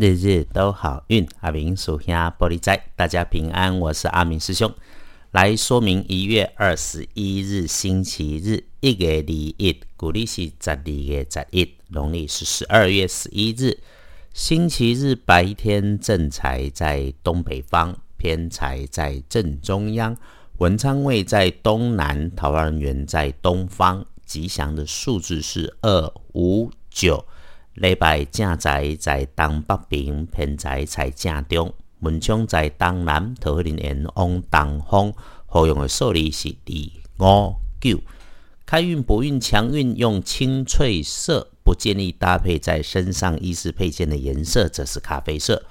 日日都好运。阿明属下玻璃仔，大家平安。我是阿明师兄，来说明一月二十一日星期日，一月二一，古历是十二月十一，农历是十二月十一日，星期日白天正财在东北方，偏财在正中央，文昌位在东南，桃花源在东方。吉祥的数字是二五九。礼拜正在在东北边，偏在在正中，文昌在东南，桃花源往东方。好用的数字是二五九。开运、博运、强运用青翠色，不建议搭配在身上衣饰配件的颜色，则是咖啡色。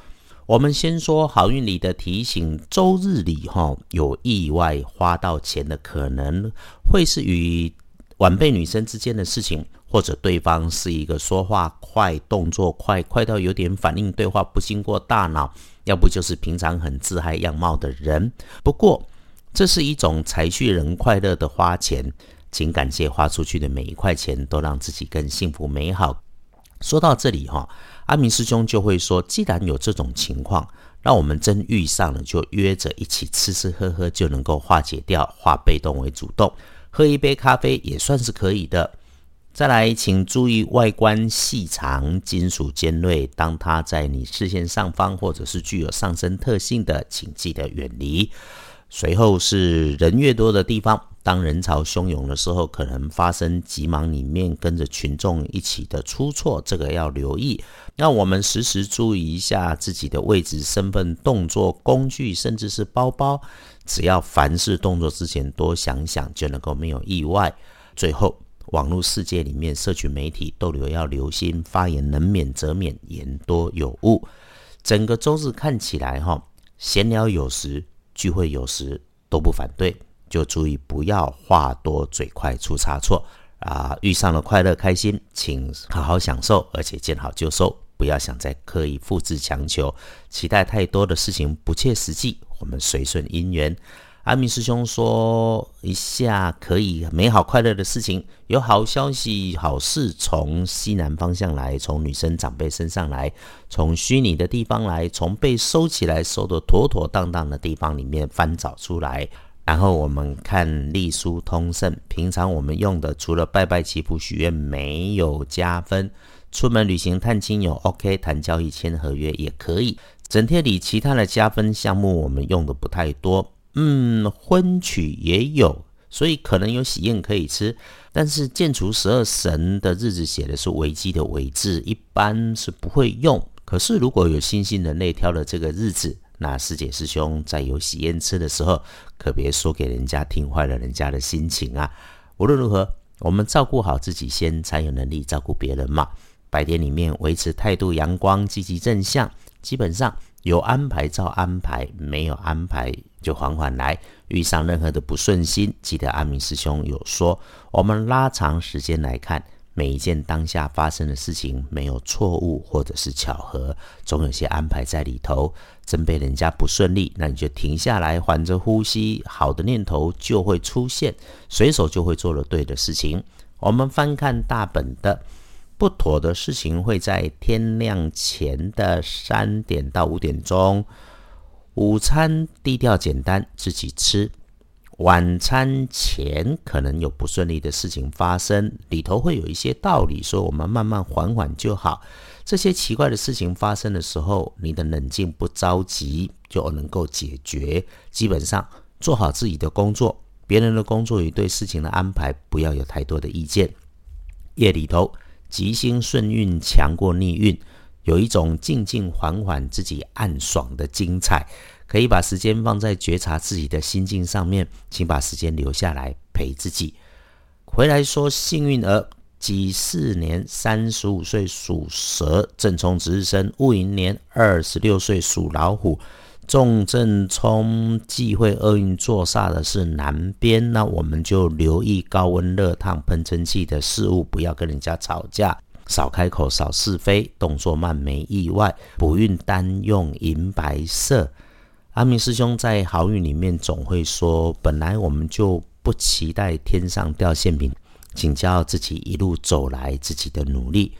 我们先说好运里的提醒：周日里哈有意外花到钱的可能，会是与。晚辈女生之间的事情，或者对方是一个说话快、动作快，快到有点反应对话不经过大脑，要不就是平常很自嗨样貌的人。不过，这是一种财去人快乐的花钱，请感谢花出去的每一块钱，都让自己更幸福美好。说到这里哈，阿明师兄就会说：既然有这种情况，那我们真遇上了，就约着一起吃吃喝喝，就能够化解掉，化被动为主动。喝一杯咖啡也算是可以的。再来，请注意外观细长、金属尖锐。当它在你视线上方，或者是具有上升特性的，请记得远离。随后是人越多的地方，当人潮汹涌的时候，可能发生急忙里面跟着群众一起的出错，这个要留意。那我们时时注意一下自己的位置、身份、动作、工具，甚至是包包。只要凡事动作之前多想想，就能够没有意外。最后，网络世界里面，社群媒体逗留要留心，发言能免则免，言多有误。整个周日看起来哈，闲聊有时，聚会有时都不反对，就注意不要话多嘴快出差错啊！遇上了快乐开心，请好好享受，而且见好就收，不要想再刻意复制强求，期待太多的事情不切实际。我们随顺因缘，阿明师兄说一下可以美好快乐的事情，有好消息、好事从西南方向来，从女生长辈身上来，从虚拟的地方来，从被收起来、收的妥妥当当的地方里面翻找出来。然后我们看隶书通胜，平常我们用的除了拜拜祈福许愿没有加分，出门旅行探亲友 OK，谈交易签合约也可以。整天里其他的加分项目我们用的不太多，嗯，婚娶也有，所以可能有喜宴可以吃，但是建除十二神的日子写的是危机的危字，一般是不会用。可是如果有新兴人类挑了这个日子，那师姐师兄在有喜宴吃的时候，可别说给人家听坏了人家的心情啊。无论如何，我们照顾好自己先，才有能力照顾别人嘛。白天里面维持态度阳光、积极正向。基本上有安排照安排，没有安排就缓缓来。遇上任何的不顺心，记得阿明师兄有说，我们拉长时间来看，每一件当下发生的事情，没有错误或者是巧合，总有些安排在里头。真被人家不顺利，那你就停下来，缓着呼吸，好的念头就会出现，随手就会做了对的事情。我们翻看大本的。不妥的事情会在天亮前的三点到五点钟。午餐低调简单，自己吃。晚餐前可能有不顺利的事情发生，里头会有一些道理，说我们慢慢缓缓就好。这些奇怪的事情发生的时候，你的冷静不着急就能够解决。基本上做好自己的工作，别人的工作与对事情的安排不要有太多的意见。夜里头。吉星顺运强过逆运，有一种静静缓缓自己暗爽的精彩，可以把时间放在觉察自己的心境上面，请把时间留下来陪自己。回来说幸运儿，己巳年三十五岁属蛇，正冲值日生；戊寅年二十六岁属老虎。重正冲忌讳厄运坐煞的是南边，那我们就留意高温热烫喷蒸汽的事物，不要跟人家吵架，少开口，少是非，动作慢没意外。补运单用银白色。阿明师兄在好运里面总会说，本来我们就不期待天上掉馅饼，请教自己一路走来自己的努力。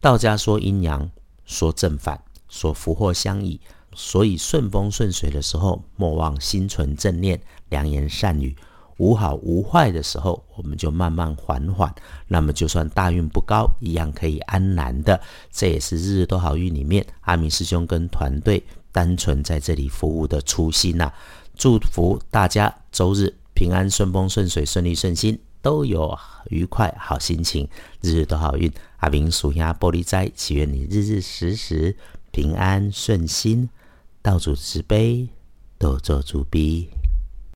道家说阴阳，说正反。说福祸相倚。所以顺风顺水的时候，莫忘心存正念、良言善语；无好无坏的时候，我们就慢慢缓缓。那么，就算大运不高，一样可以安然的。这也是日日都好运里面阿明师兄跟团队单纯在这里服务的初心呐。祝福大家周日平安、顺风顺水、顺利顺心，都有愉快好心情，日日都好运。阿明属鸭玻璃斋，祈愿你日日时时平安顺心。道主慈悲，多做主逼。